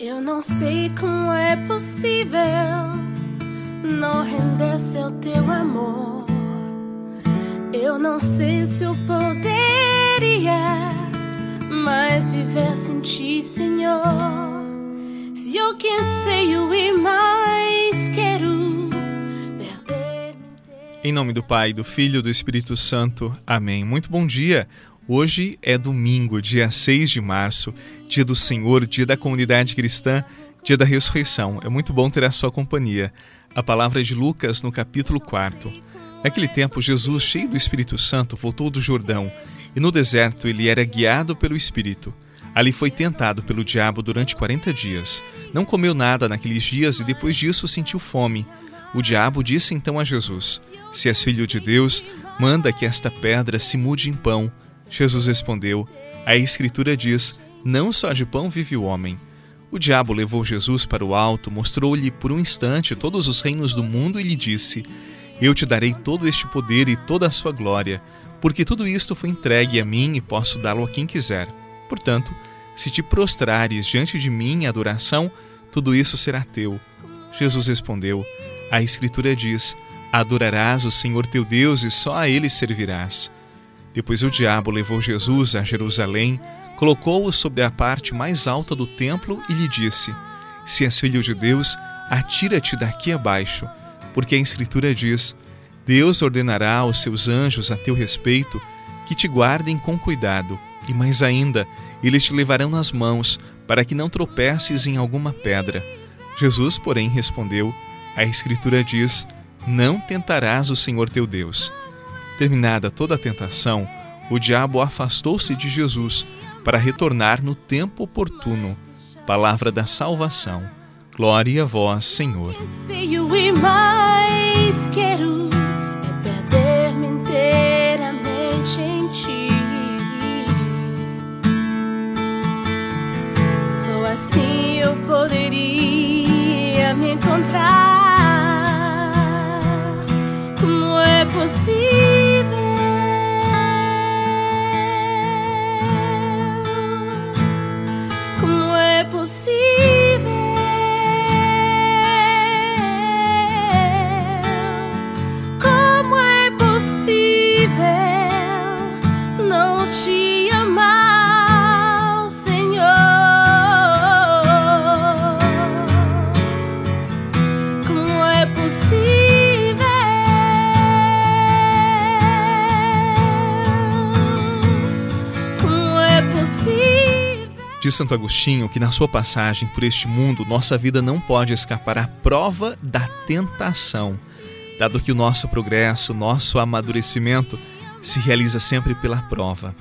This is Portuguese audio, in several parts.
Eu não sei como é possível não render-se ao teu amor. Eu não sei se eu poderia mais viver sem ti, Senhor. Se eu que sei e mais quero perder. Em nome do Pai, do Filho e do Espírito Santo. Amém. Muito bom dia. Hoje é domingo, dia 6 de março, dia do Senhor, dia da comunidade cristã, dia da ressurreição. É muito bom ter a sua companhia. A palavra é de Lucas no capítulo 4. Naquele tempo, Jesus, cheio do Espírito Santo, voltou do Jordão e no deserto ele era guiado pelo Espírito. Ali foi tentado pelo diabo durante 40 dias. Não comeu nada naqueles dias e depois disso sentiu fome. O diabo disse então a Jesus: Se és filho de Deus, manda que esta pedra se mude em pão. Jesus respondeu: A Escritura diz: Não só de pão vive o homem. O diabo levou Jesus para o alto, mostrou-lhe por um instante todos os reinos do mundo e lhe disse: Eu te darei todo este poder e toda a sua glória, porque tudo isto foi entregue a mim e posso dá-lo a quem quiser. Portanto, se te prostrares diante de mim em adoração, tudo isso será teu. Jesus respondeu: A Escritura diz: Adorarás o Senhor teu Deus e só a ele servirás. Depois o diabo levou Jesus a Jerusalém, colocou-o sobre a parte mais alta do templo e lhe disse: Se és filho de Deus, atira-te daqui abaixo, porque a Escritura diz: Deus ordenará aos seus anjos a teu respeito que te guardem com cuidado, e mais ainda, eles te levarão nas mãos, para que não tropeces em alguma pedra. Jesus, porém, respondeu: A Escritura diz: Não tentarás o Senhor teu Deus. Terminada toda a tentação, o diabo afastou-se de Jesus para retornar no tempo oportuno. Palavra da salvação. Glória a vós, Senhor. Mais quero é perder-me inteiramente em ti. Só assim Diz Santo Agostinho que na sua passagem por este mundo, nossa vida não pode escapar à prova da tentação, dado que o nosso progresso, nosso amadurecimento se realiza sempre pela prova.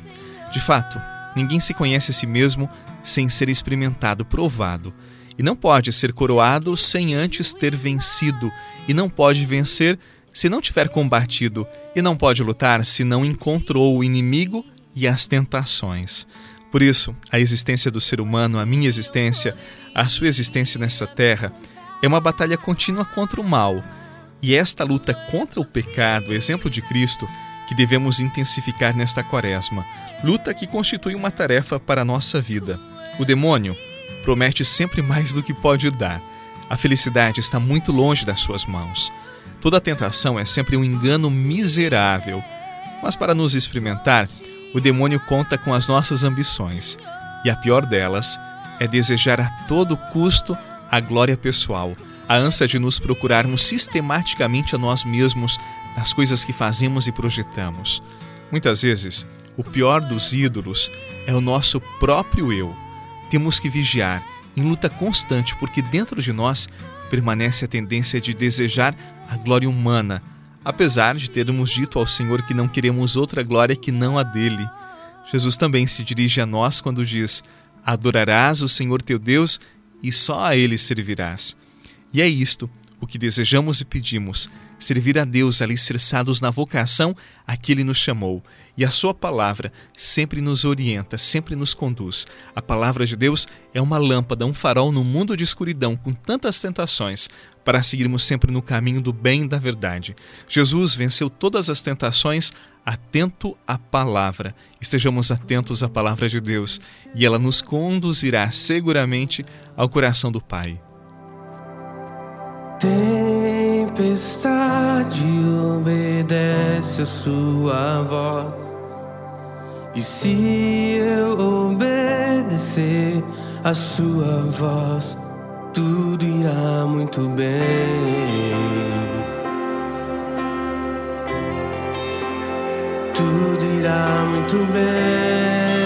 De fato, ninguém se conhece a si mesmo sem ser experimentado, provado, e não pode ser coroado sem antes ter vencido, e não pode vencer se não tiver combatido, e não pode lutar se não encontrou o inimigo e as tentações. Por isso, a existência do ser humano, a minha existência, a sua existência nessa terra, é uma batalha contínua contra o mal. E esta luta contra o pecado, exemplo de Cristo, que devemos intensificar nesta quaresma. Luta que constitui uma tarefa para a nossa vida. O demônio promete sempre mais do que pode dar. A felicidade está muito longe das suas mãos. Toda tentação é sempre um engano miserável. Mas para nos experimentar, o demônio conta com as nossas ambições, e a pior delas é desejar a todo custo a glória pessoal, a ânsia de nos procurarmos sistematicamente a nós mesmos nas coisas que fazemos e projetamos. Muitas vezes, o pior dos ídolos é o nosso próprio eu. Temos que vigiar, em luta constante, porque dentro de nós permanece a tendência de desejar a glória humana apesar de termos dito ao Senhor que não queremos outra glória que não a dele. Jesus também se dirige a nós quando diz: Adorarás o Senhor teu Deus e só a ele servirás. E é isto o que desejamos e pedimos: servir a Deus alicerçados na vocação a que Ele nos chamou. E a Sua palavra sempre nos orienta, sempre nos conduz. A palavra de Deus é uma lâmpada, um farol no mundo de escuridão, com tantas tentações, para seguirmos sempre no caminho do bem e da verdade. Jesus venceu todas as tentações atento à palavra. Estejamos atentos à palavra de Deus e ela nos conduzirá seguramente ao coração do Pai. Tempestade obedece a sua voz. E se eu obedecer a sua voz, tudo irá muito bem. tudo irá muito bem.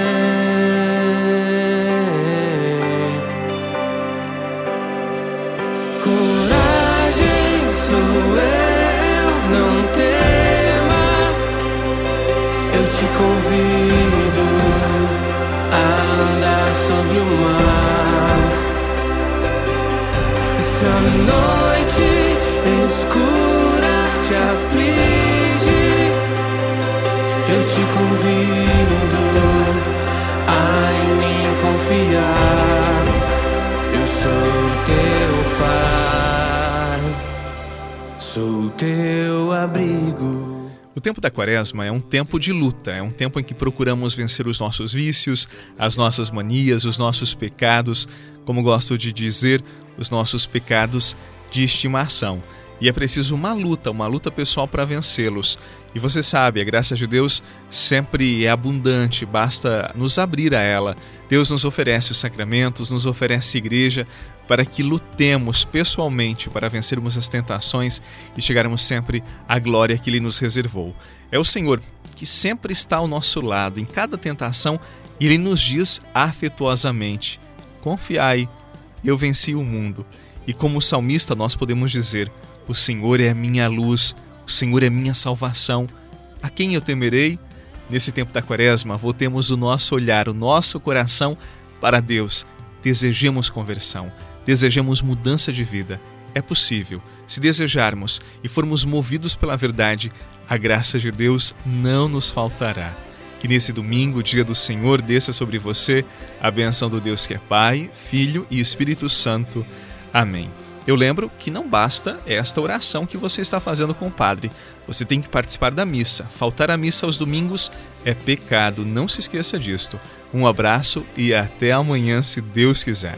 Teu abrigo. O tempo da quaresma é um tempo de luta, é um tempo em que procuramos vencer os nossos vícios, as nossas manias, os nossos pecados, como gosto de dizer, os nossos pecados de estimação. E é preciso uma luta, uma luta pessoal para vencê-los. E você sabe, a graça de Deus sempre é abundante, basta nos abrir a ela. Deus nos oferece os sacramentos, nos oferece igreja para que lutemos pessoalmente para vencermos as tentações e chegarmos sempre à glória que Ele nos reservou. É o Senhor que sempre está ao nosso lado em cada tentação e Ele nos diz afetuosamente: Confiai, eu venci o mundo. E como salmista, nós podemos dizer: o Senhor é a minha luz, o Senhor é minha salvação. A quem eu temerei? Nesse tempo da quaresma, voltemos o nosso olhar, o nosso coração para Deus. Desejemos conversão, desejemos mudança de vida. É possível. Se desejarmos e formos movidos pela verdade, a graça de Deus não nos faltará. Que nesse domingo, dia do Senhor, desça sobre você a benção do Deus que é Pai, Filho e Espírito Santo. Amém. Eu lembro que não basta esta oração que você está fazendo com o padre. Você tem que participar da missa. Faltar a missa aos domingos é pecado. Não se esqueça disto. Um abraço e até amanhã, se Deus quiser.